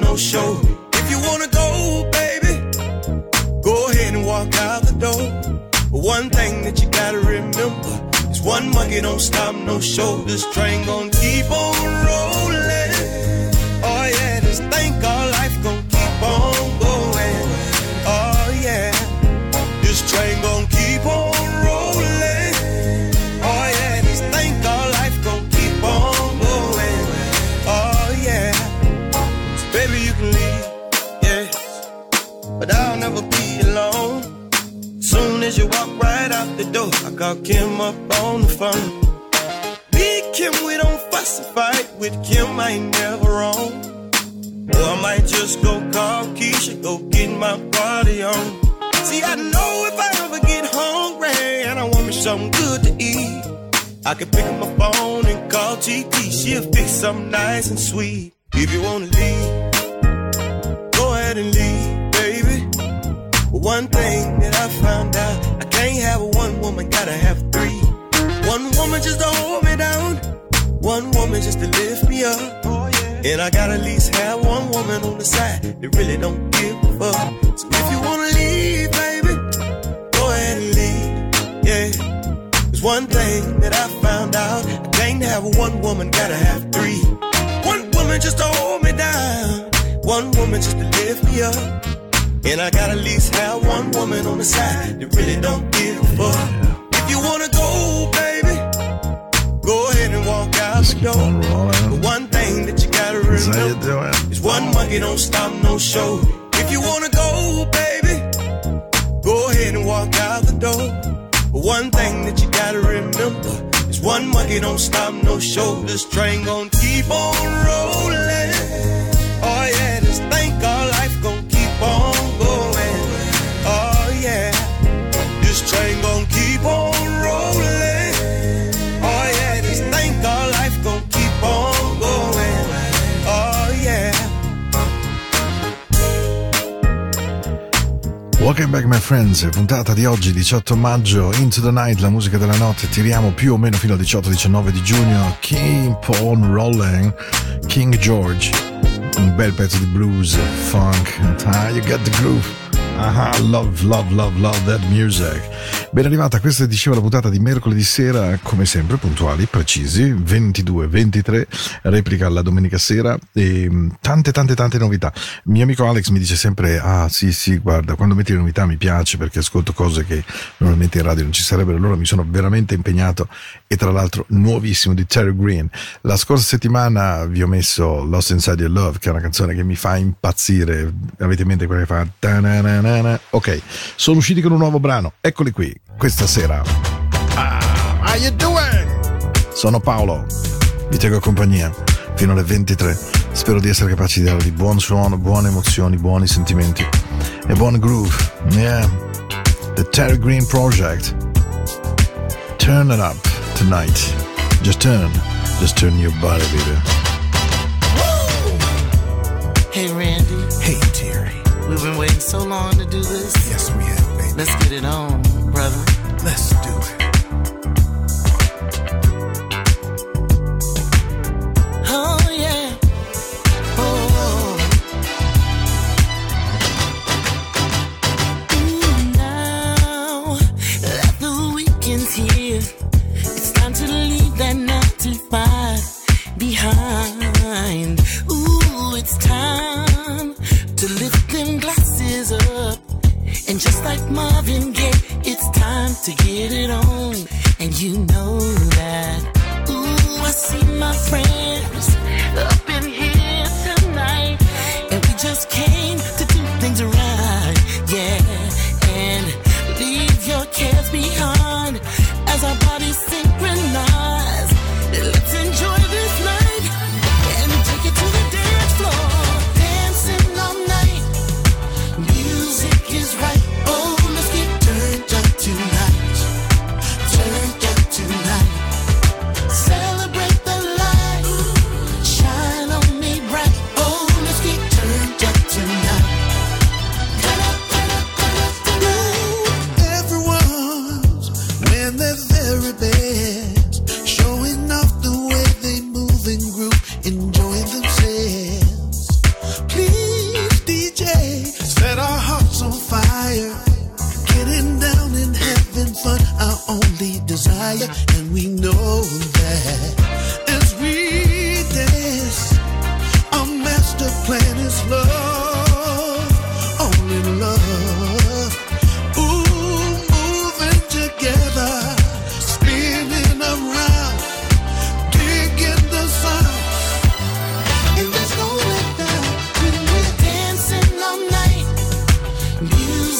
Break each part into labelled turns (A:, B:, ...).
A: no show. If you wanna go, baby, go ahead and walk out the door. But one thing that you gotta remember is one monkey don't stop no show. This train gon' keep on rolling. As you walk right out the door, I call Kim up on the phone. Me Kim, we don't fuss and fight. With Kim, I ain't never wrong. Or I might just go call Keisha, go get my party on. See, I know if I ever get hungry and I want me something good to eat, I can pick up my phone and call TT. She'll fix something nice and sweet. If you wanna leave, go ahead and leave, one thing that I found out, I can't have one woman, gotta have three. One woman just to hold me down, one woman just to lift me up. And I gotta at least have one woman on the side that really don't give fuck. So if you wanna leave, baby, go ahead and leave. Yeah. There's one thing that I found out. I can't have one woman, gotta have three. One woman just to hold me down. One woman just to lift me up. And I gotta at least have one woman on the side that really don't give a fuck. If you wanna go, baby, go ahead and walk out the door. But one thing that you gotta remember is one monkey don't stop no show. If you wanna go, baby, go ahead and walk out the door. But one thing that you gotta remember is one monkey don't stop no show. This train gon' keep on rolling.
B: Welcome back my friends, puntata di oggi 18 maggio, Into the Night, la musica della notte, tiriamo più o meno fino al 18-19 di giugno, Keep on Rolling, King George, un bel pezzo di blues, funk, ah, you got the groove. Ah, love, love, love, love that music. Ben arrivata, questa diceva la puntata di mercoledì sera, come sempre, puntuali, precisi, 22-23, replica la domenica sera e mh, tante, tante, tante novità. Mio amico Alex mi dice sempre, ah sì, sì, guarda, quando metti le novità mi piace perché ascolto cose che normalmente in radio non ci sarebbero, allora mi sono veramente impegnato e tra l'altro nuovissimo di Terry Green. La scorsa settimana vi ho messo Lost Inside Your Love, che è una canzone che mi fa impazzire, avete in mente quella che fa... ta-na-na-na-na? Ok, sono usciti con un nuovo brano, eccoli qui, questa sera. Ah, how you doing? Sono Paolo, vi tengo compagnia fino alle 23. Spero di essere capaci di darvi buon suono, buone emozioni, buoni sentimenti e buon groove. Yeah, the Terry Green Project. Turn it up tonight. Just turn, just turn your body, baby.
C: So long to do this.
D: Yes, we have, baby.
C: Let's get it on, brother.
D: Let's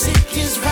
D: music is right.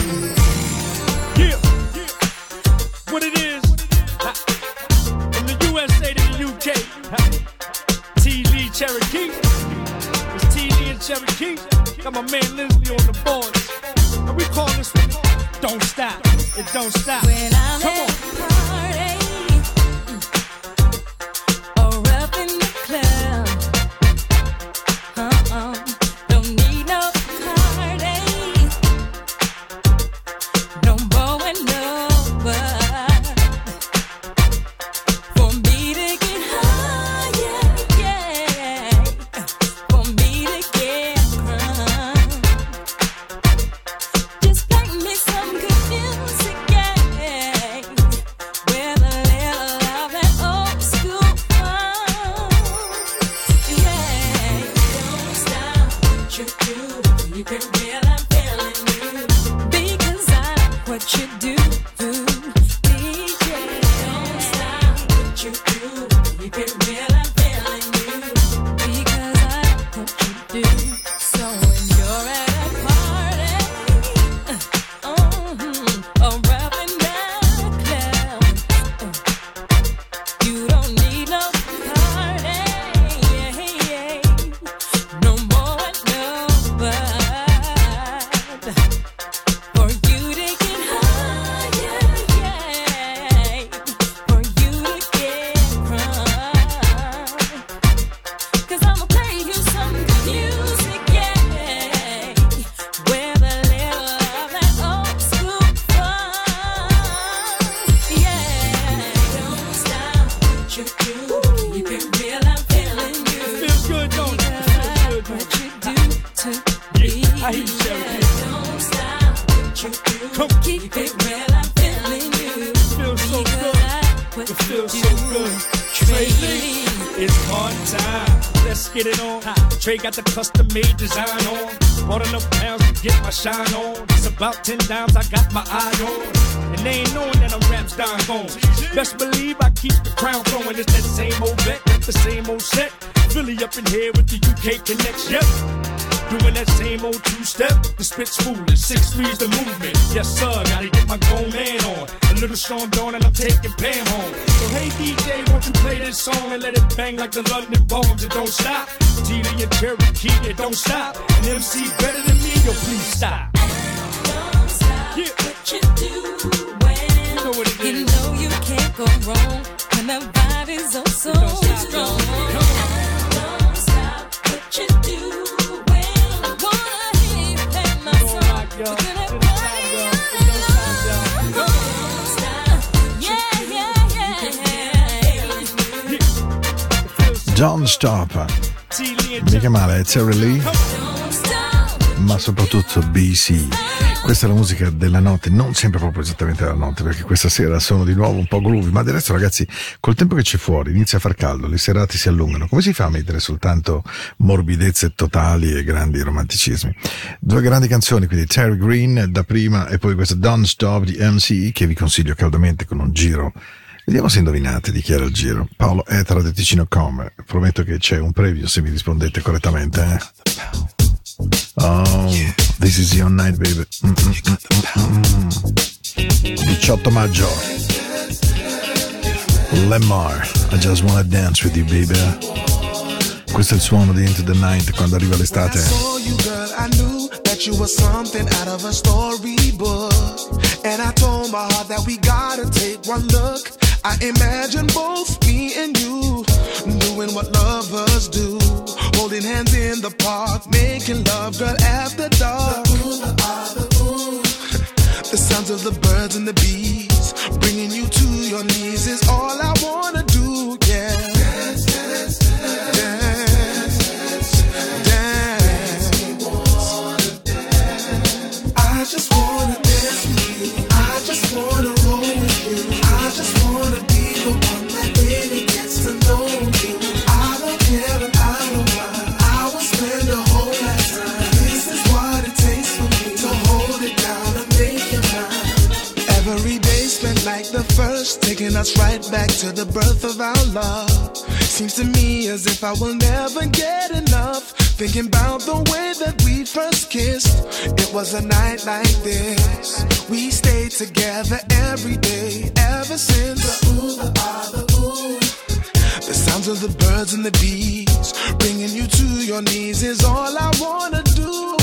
E: Cherokee. Got my man Lindley on the board, And we call this one Don't Stop. It don't stop. Come on. About 10 dimes I got my eye on. And they ain't knowing that I'm raps down gone. Best believe I keep the crown going. It's that same old vet the same old set. Philly up in here with the UK connection. Yep. Doing that same old two step, the spit smooth, six threes the movement. Yes, sir, gotta get my grown man on. A little Sean Dawn and I'm taking Pam home. So hey DJ, won't you play this song and let it bang like the London bombs? It don't stop. TD and Cherokee, it don't stop. An MC better than me, yo, please stop.
B: John Stop. Mica male, Terry Lee, ma soprattutto BC. Questa è la musica della notte, non sempre proprio esattamente la notte, perché questa sera sono di nuovo un po' groovy, ma del resto ragazzi, col tempo che c'è fuori inizia a far caldo, le serate si allungano, come si fa a mettere soltanto morbidezze totali e grandi romanticismi? Due grandi canzoni, quindi Terry Green da prima e poi questa Don't Stop di MC, che vi consiglio caldamente con un giro Vediamo se indovinate di chi era il giro. Paolo Etera del Ticino.com. Prometto che c'è un preview se mi rispondete correttamente. Eh? Oh, this is your night, baby. Mm, mm, mm, mm, mm. 18 maggio. Lemar, I just wanna dance with you, baby. Questo è il suono di Into the Night quando arriva l'estate.
F: you, girl, I knew that you were something out of a storybook. And I told my heart that we gotta take one look. I imagine both me and you doing what lovers do. Holding hands in the park, making love, girl, after dark. The sounds of the birds and the bees, bringing you to your knees is all I wanna do, yeah. Dance, dance, dance. I just wanna Every day spent like the first, taking us right back to the birth of our love. Seems to me as if I will never get enough. Thinking about the way that we first kissed. It was a night like this. We stayed together every day ever since. The ooh, the ah, the ooh. The sounds of the birds and the bees, bringing you to your knees is all I wanna do.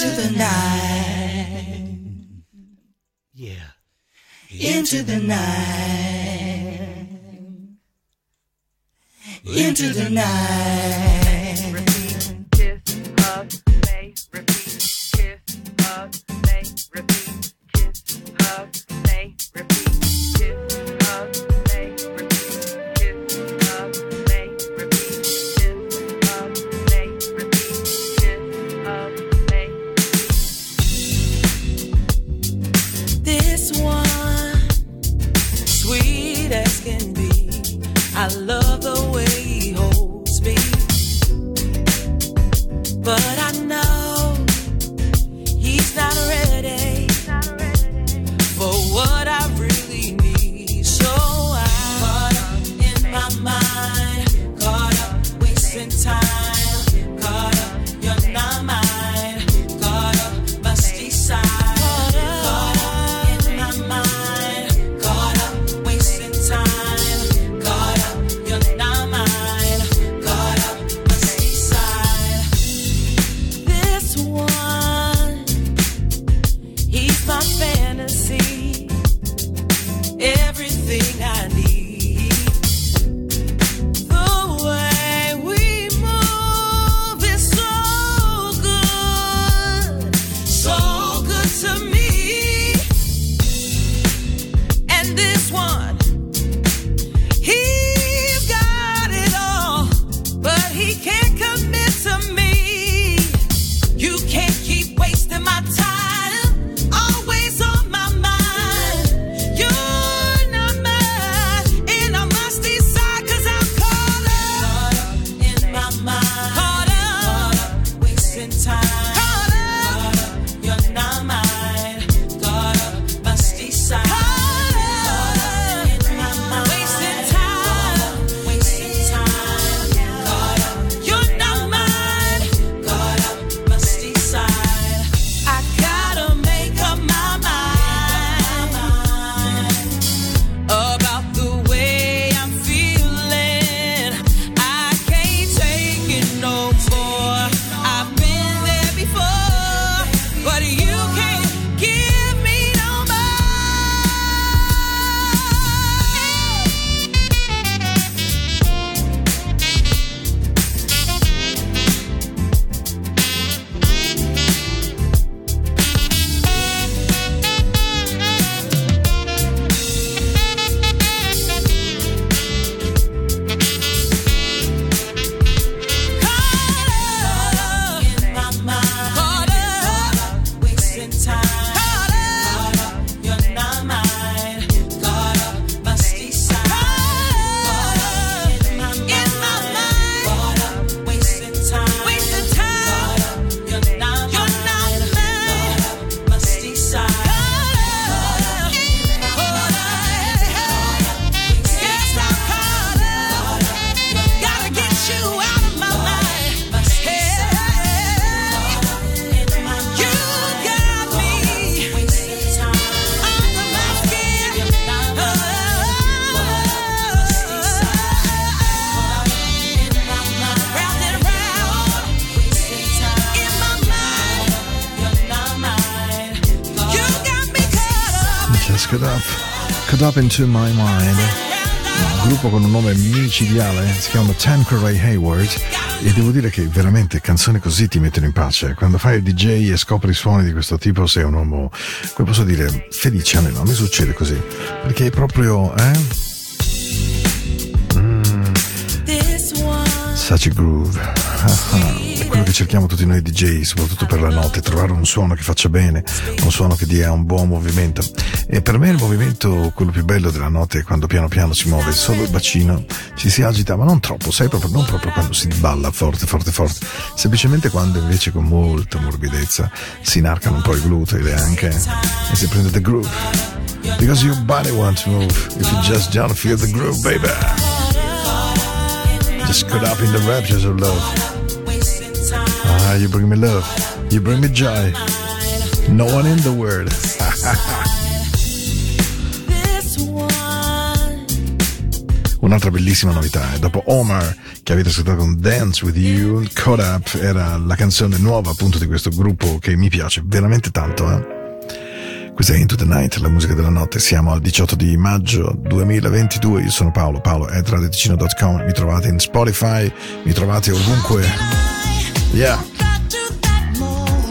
G: Into the night. Yeah. Into the night. Into the night.
B: Cut up into my mind. Un gruppo con un nome micidiale, si chiama Tanqueray Hayward e devo dire che veramente canzoni così ti mettono in pace. Quando fai il DJ e scopri suoni di questo tipo sei un uomo, come posso dire, felice almeno, a me succede così. Perché è proprio, eh?
H: One.
B: Such a groove. Quello che cerchiamo tutti noi DJ, soprattutto per la notte, trovare un suono che faccia bene, un suono che dia un buon movimento. E per me il movimento, quello più bello della notte è quando piano piano si muove solo il bacino, ci si agita, ma non troppo, sai proprio, non proprio quando si balla forte, forte, forte, semplicemente quando invece con molta morbidezza si inarcano un po' i glutei e anche e si prende the groove. Because your body wants to move if you just don't feel the groove, baby. Just cut up in the raptures of love. Ah, you bring me love. You bring me joy. No one in the world. Un'altra bellissima novità è dopo Omar che avete ascoltato con Dance With You, Caught Up era la canzone nuova appunto di questo gruppo che mi piace veramente tanto. Eh? Questa è Into the Night, la musica della notte. Siamo al 18 di maggio 2022. Io sono Paolo, paolo at radioticino.com. Mi trovate in Spotify, mi trovate ovunque. Yeah,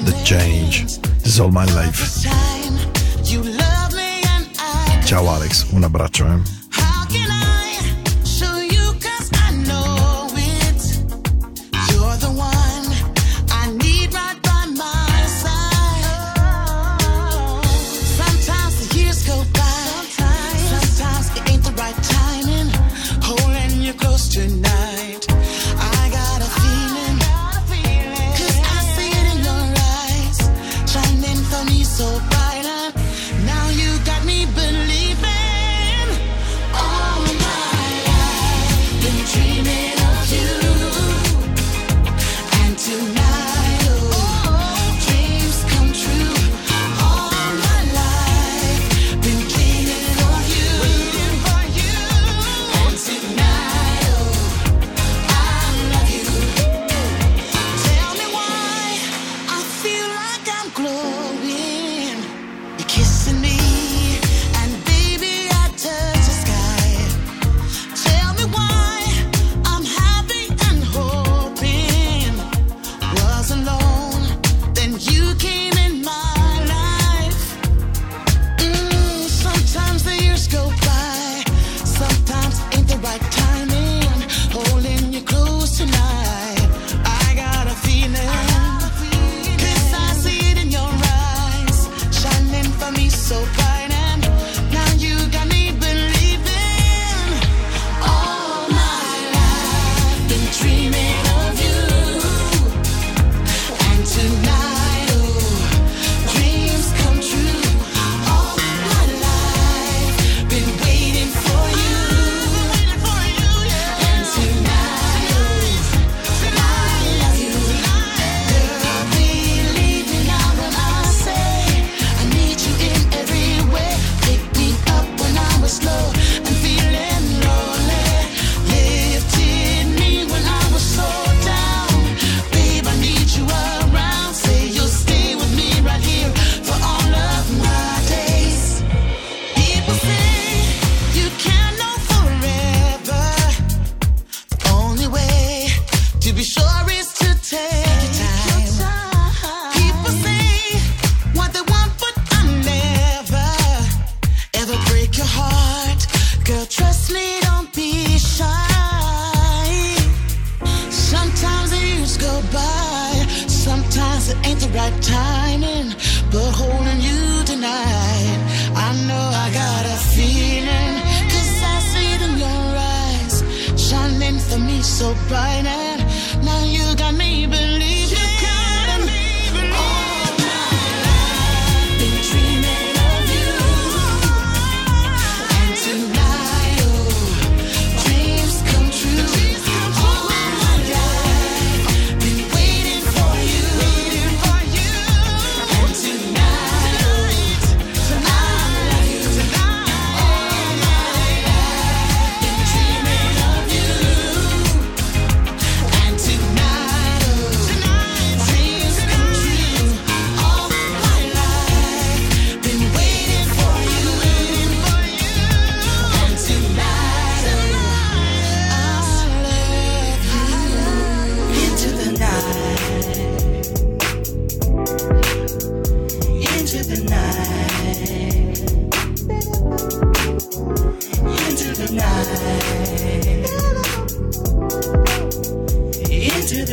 B: the change. This is all my life.
C: You love me and I
B: Ciao Alex, un abbraccio. Eh?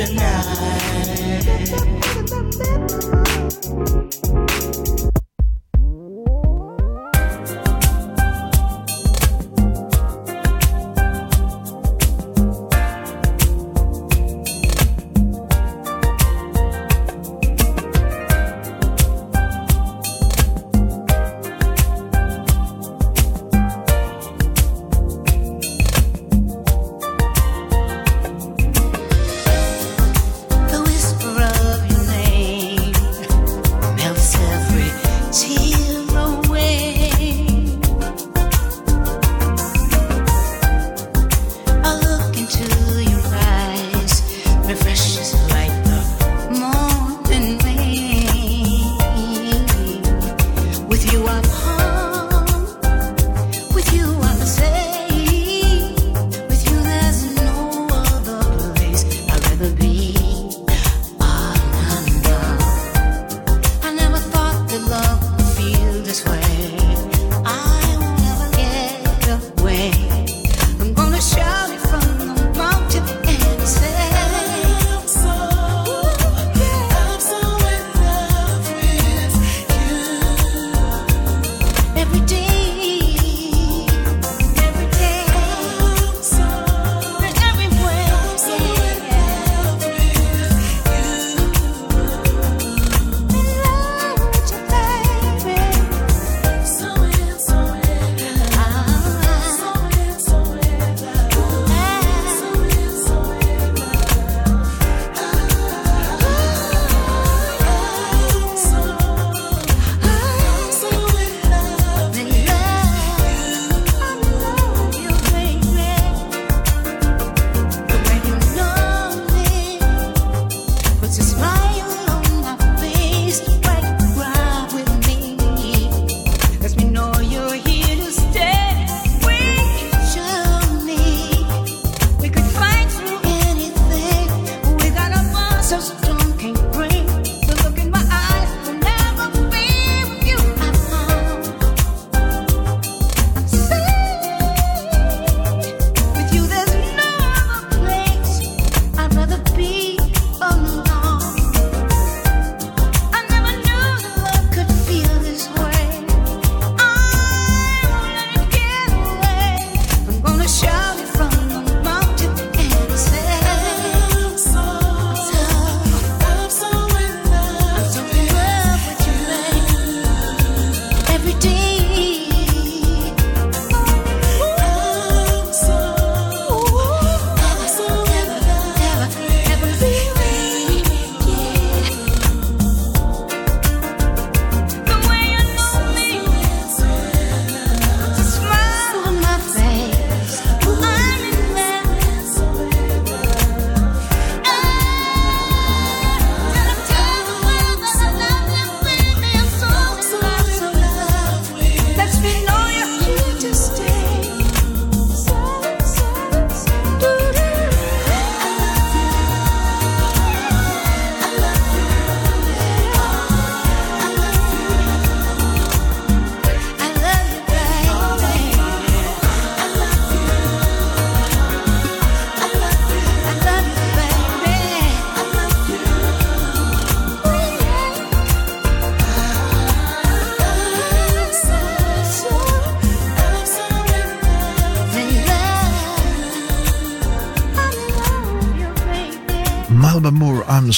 C: The
I: night.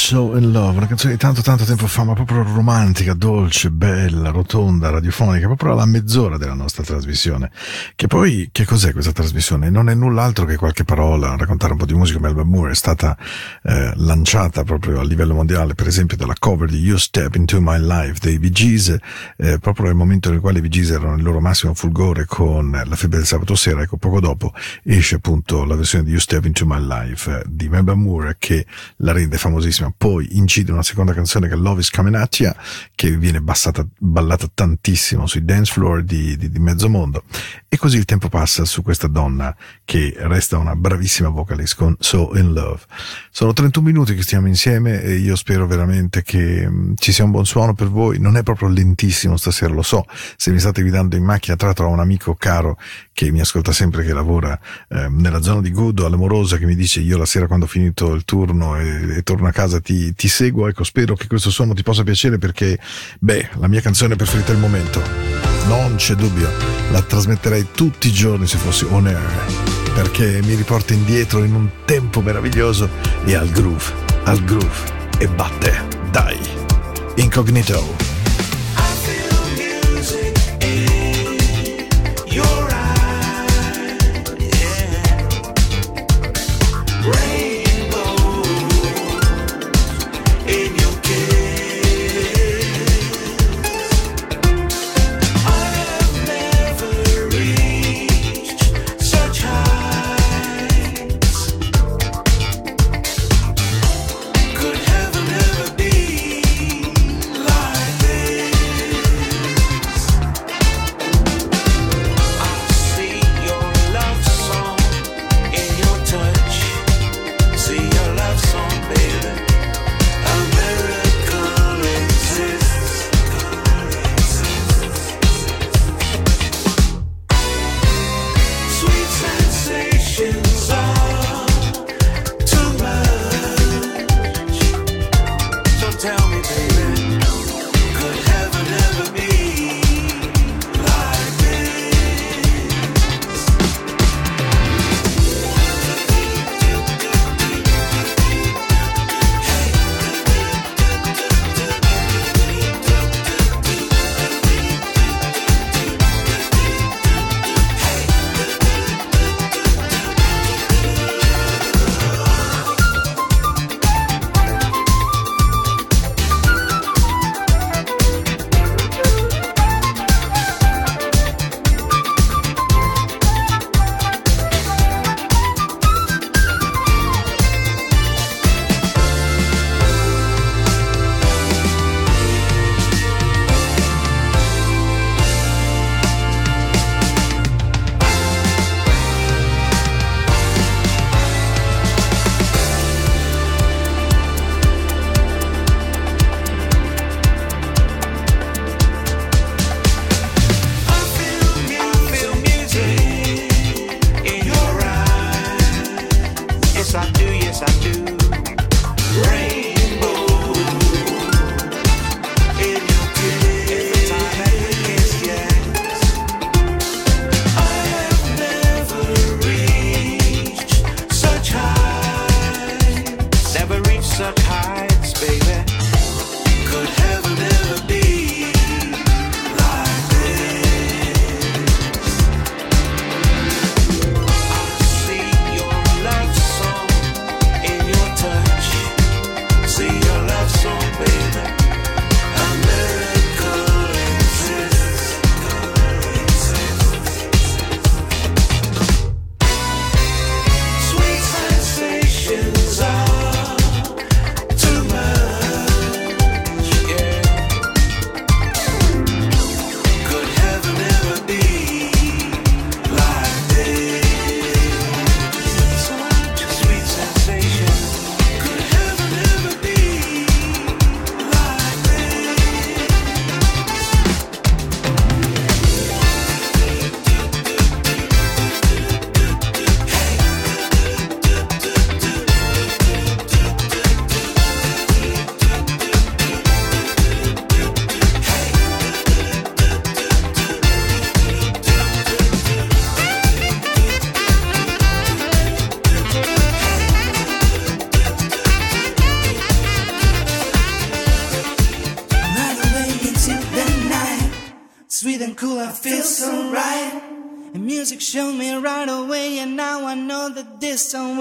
J: So in Love,
B: una canzone di tanto tanto tempo fa, ma proprio romantica, dolce, bella, rotonda, radiofonica, proprio alla mezz'ora della nostra trasmissione. Che poi, che cos'è questa trasmissione? Non è null'altro che qualche parola, raccontare un po' di musica. Melba Moore è stata eh, lanciata proprio a livello mondiale, per esempio dalla cover di You Step Into My Life dei Bee eh, proprio nel momento nel quale i Bee erano nel loro massimo fulgore con la febbre del sabato sera, ecco, poco dopo esce appunto la versione di You Step Into My Life eh, di Melba Moore che la rende famosissima. Poi incide una seconda canzone che è Love is Coming At Ya, che viene bassata, ballata tantissimo sui dance floor di, di, di mezzo mondo. E così il tempo passa su questa donna che resta una bravissima vocalist con So In Love. Sono 31 minuti che stiamo insieme e io spero veramente che mh, ci sia un buon suono per voi. Non è proprio lentissimo stasera, lo so. Se mi state guidando in macchina, tra l'altro ho un amico caro che mi ascolta sempre, che lavora eh, nella zona di Gudo, all'Amorosa, che mi dice io la sera quando ho finito il turno e, e torno a casa ti, ti seguo. Ecco, spero che questo suono ti possa piacere perché, beh, la mia canzone preferita del momento. Non c'è dubbio, la trasmetterei tutti i giorni se fossi on air, perché mi riporta indietro in un tempo meraviglioso e al groove, al groove, e batte, dai, incognito.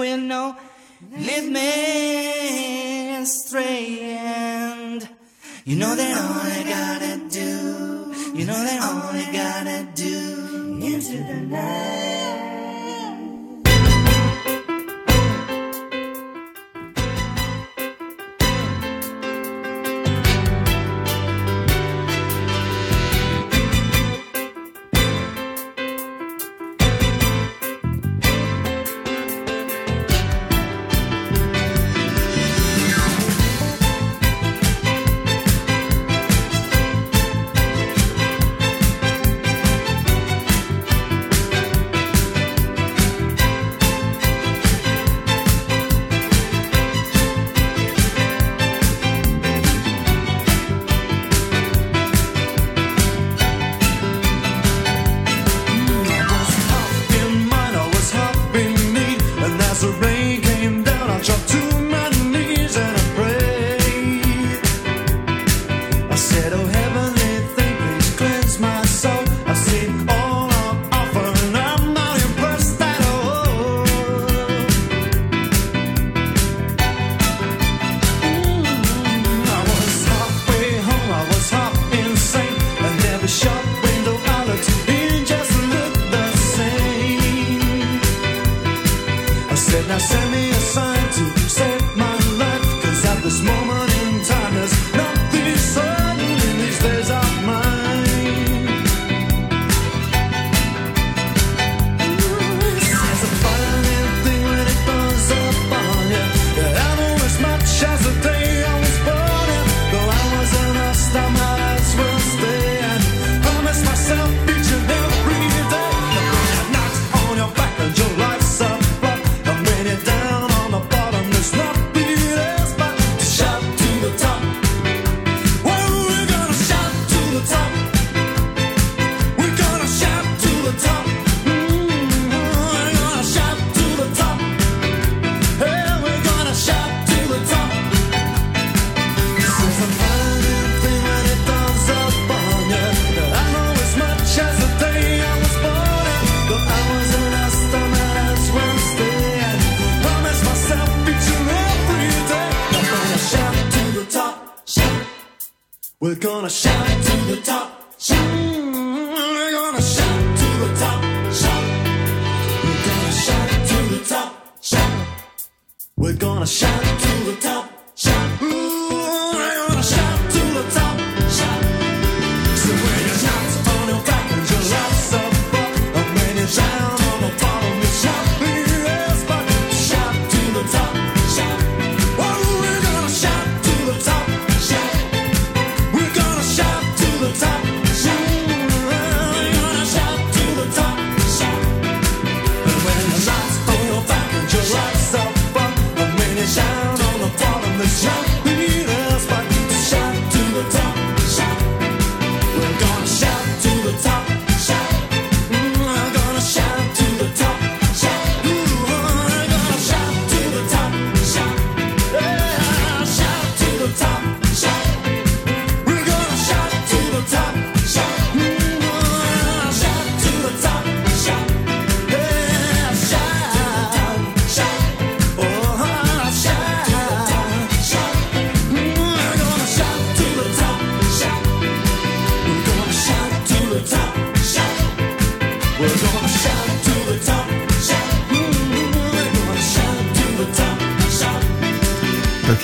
F: will know. Lead me astray and you know that all I gotta do, you know that all I gotta do into the night.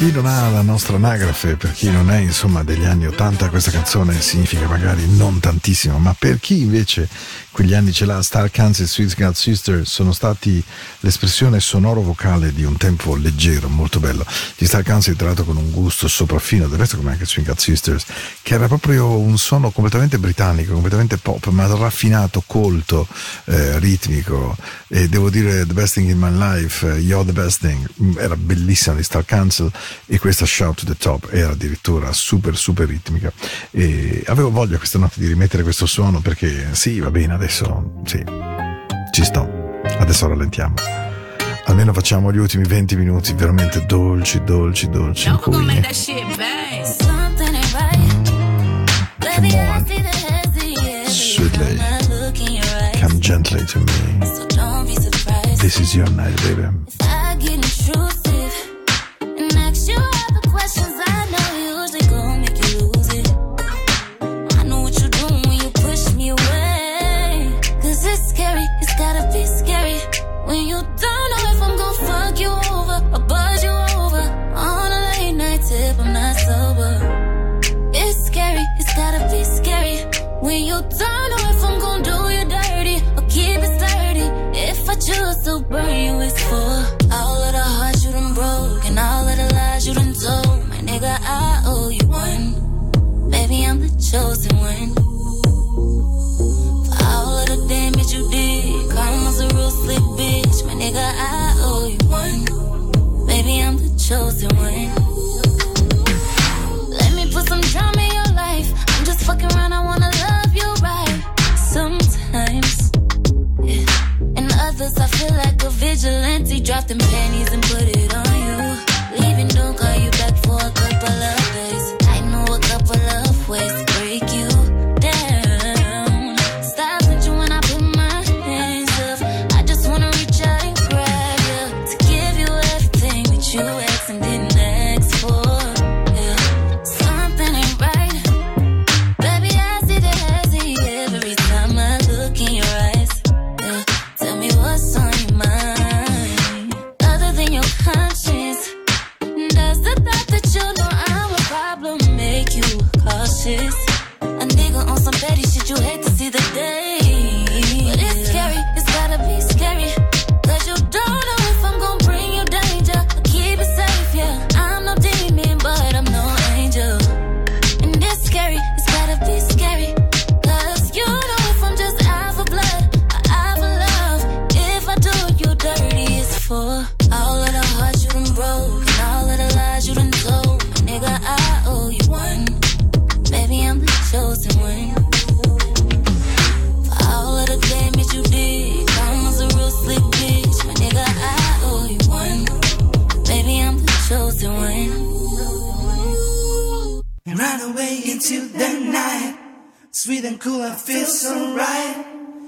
B: chi non ha la nostra anagrafe, per chi non è insomma degli anni 80 questa canzone significa magari non tantissimo, ma per chi invece quegli anni ce l'ha Star Kansas Swiss God Sister sono stati l'espressione sonoro-vocale di un tempo leggero, molto bello. Gli Star Kansas tra l'altro con un gusto sopraffino, del resto come anche Swing God Sisters, che era proprio un suono completamente britannico, completamente pop, ma raffinato, colto, eh, ritmico. E devo dire The Best Thing in My Life, eh, You're the Best Thing, mm, era bellissima di Star Kansas e questa Shout to the Top era addirittura super super ritmica. E avevo voglia questa notte di rimettere questo suono perché sì, va bene adesso sì, ci sto. Adesso rallentiamo. Almeno facciamo gli ultimi 20 minuti veramente dolci, dolci, dolci.
E: No, in
B: cui...
K: Mm, sweetly, come
B: gently to me. This is your night, baby.
K: burn you is full. All of the hearts you done broke and all of the lies you done told. My nigga, I owe you one. Baby, I'm the chosen one. For all of the damage you did, karma's a real slick bitch. My nigga, I owe you one. Baby, I'm the chosen one. Let me put some drama in your life. I'm just fucking around, I wanna love. vigilante, drop them panties and put it on you.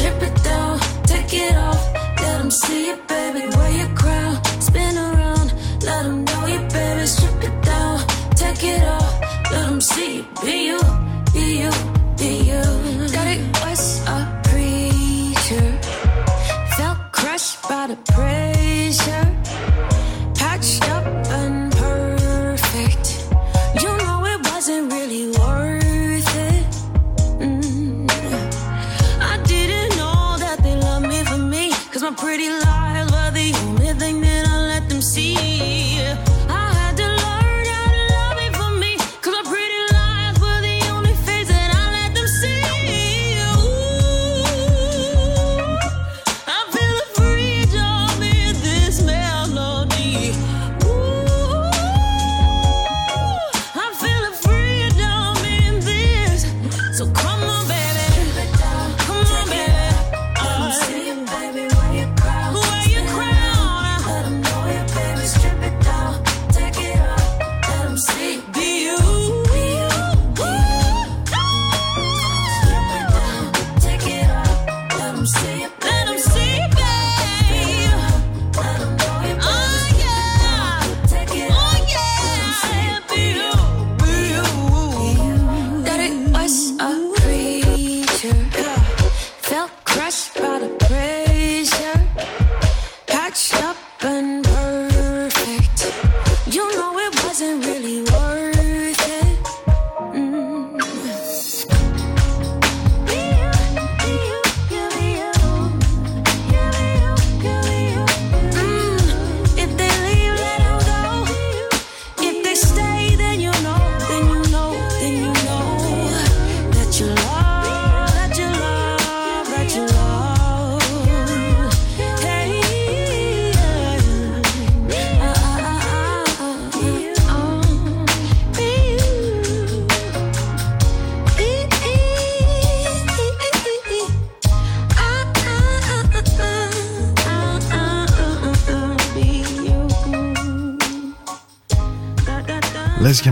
K: Strip it down, take it off. Let them see it, baby. Wear your crown, spin around. Let them know you, baby. Strip it down, take it off. Let them see you, be you, be you, be you. Daddy was a preacher, felt crushed by the pressure. pretty love.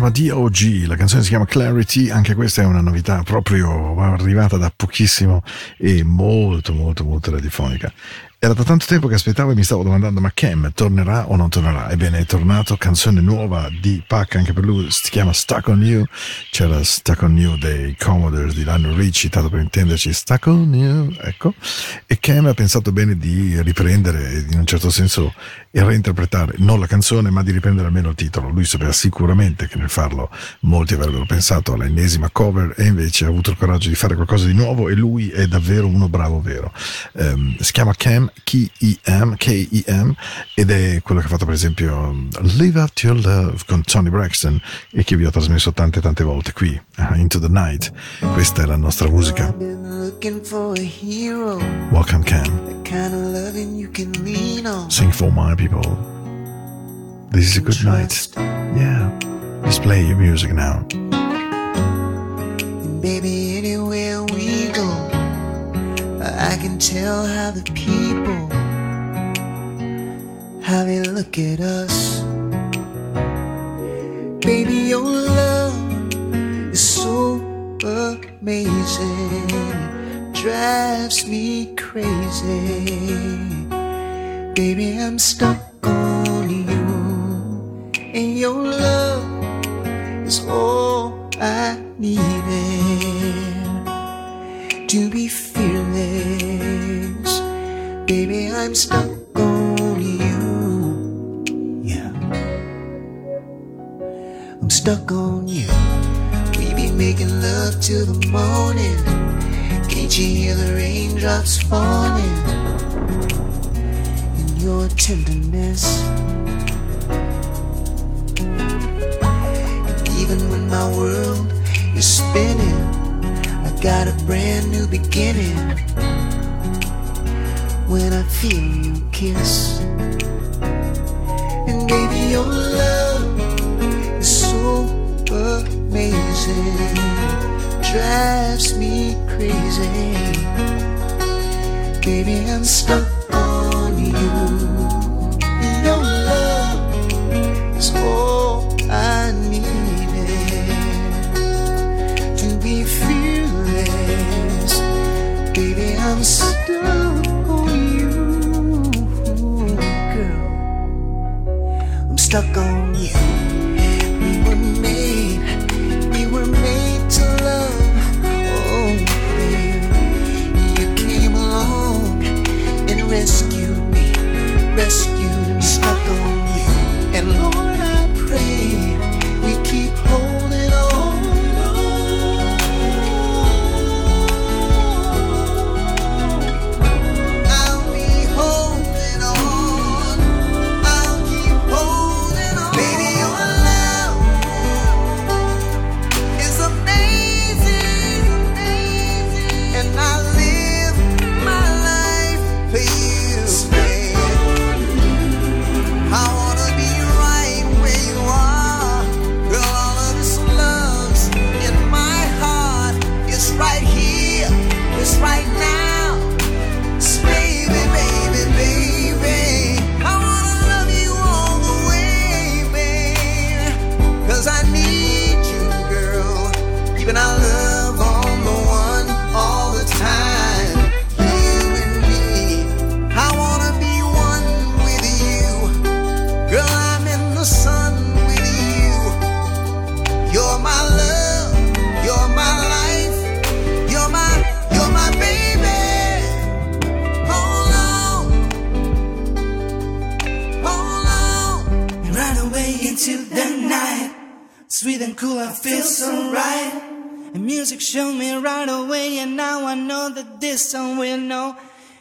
B: Chiama DOG, la canzone si chiama Clarity, anche questa è una novità proprio arrivata da pochissimo e molto molto molto radiofonica. Era da tanto tempo che aspettavo e mi stavo domandando ma Cam tornerà o non tornerà? Ebbene è tornato, canzone nuova di Pac anche per lui, si chiama Stuck on You, c'era Stuck on You dei Commodores di Lionel Richie, tanto per intenderci Stuck on You, ecco, e Cam ha pensato bene di riprendere in un certo senso e reinterpretare non la canzone ma di riprendere almeno il titolo. Lui sapeva sicuramente che nel farlo molti avrebbero pensato all'ennesima cover e invece ha avuto il coraggio di fare qualcosa di nuovo e lui è davvero uno bravo vero. Ehm, si chiama Cam, K-E-M, K-E-M ed è quello che ha fatto per esempio Live Up to Your Love con Toni Braxton e che vi ho trasmesso tante tante volte qui, uh, Into the Night. Questa è la nostra musica.
C: Been looking for a hero,
B: Welcome Kem.
C: the kind of loving you can lean on.
B: Sing for my people. This is a good night. Yeah. Just play your music now.
C: Baby, anywhere we go, I can tell how the people, how they look at us. Baby, your love is so amazing, drives me crazy. Baby, I'm stuck on you, and your love is all I needed to be fearless. Baby, I'm stuck on you. Yeah. I'm stuck on you. We be making love till the morning. Can't you hear the raindrops falling? In your tenderness. And even when my world is spinning, got a brand new beginning. When I feel you kiss, and baby, your love is so amazing, drives me crazy. Baby, I'm stuck on you. I'm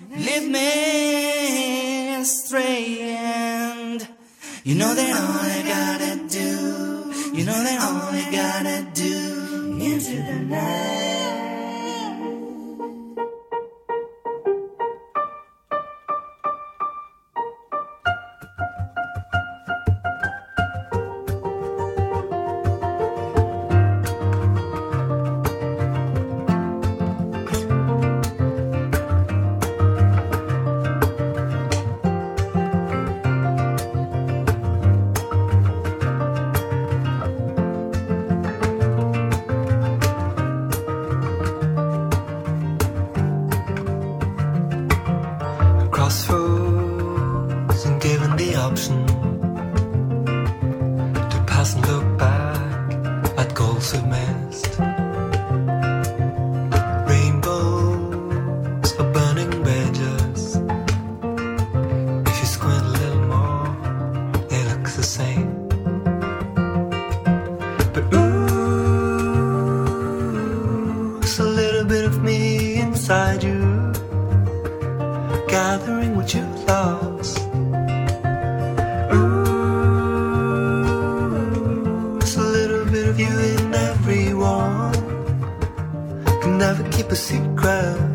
G: Lead me astray, and you know that all I gotta do, you know that all I gotta do into the night.
L: Secret.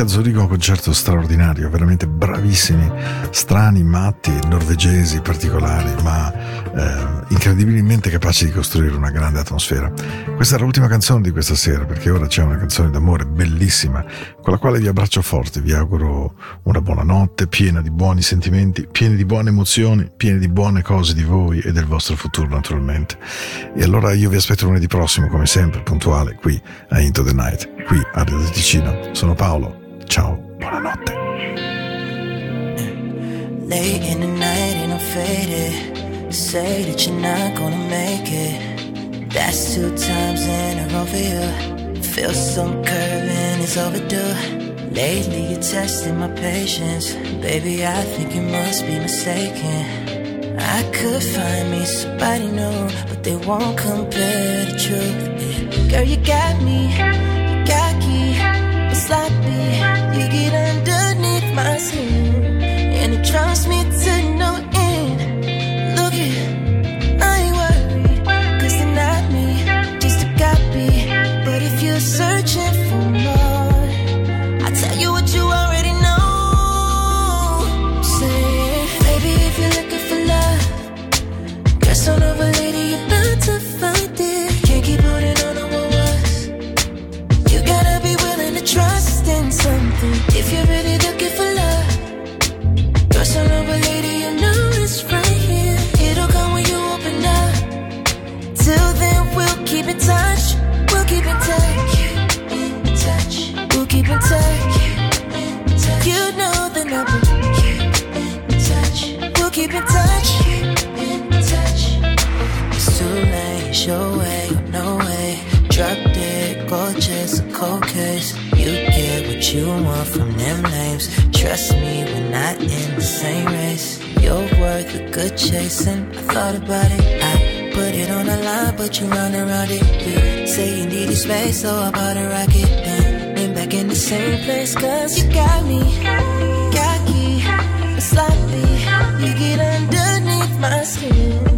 B: Anche a Zurigo un concerto straordinario, veramente bravissimi, strani, matti, norvegesi, particolari, ma eh, incredibilmente capaci di costruire una grande atmosfera. Questa era l'ultima canzone di questa sera, perché ora c'è una canzone d'amore bellissima, con la quale vi abbraccio forte, vi auguro una buona notte, piena di buoni sentimenti, piena di buone emozioni, piena di buone cose di voi e del vostro futuro naturalmente. E allora io vi aspetto lunedì prossimo, come sempre, puntuale, qui a Into the Night, qui a Radio Ticino. Sono Paolo, buonanotte.
G: Late in the night and I'm faded. Say that you're not gonna make it. That's two times in a row for you. Feel some curving, it's overdue. Lately you're testing my patience. Baby, I think you must be mistaken. I could find me somebody new, but they won't compare the truth. Girl, you got me, cocky. You get gorgeous, a cold case. You get what you want from them names. Trust me, we're not in the same race. You're worth a good chasing. I thought about it. I put it on the line, but you run around it. You say you need needed space, so I bought a rocket. Then been back in the same place, cause you got me. Cocky, sloppy. You get underneath my skin.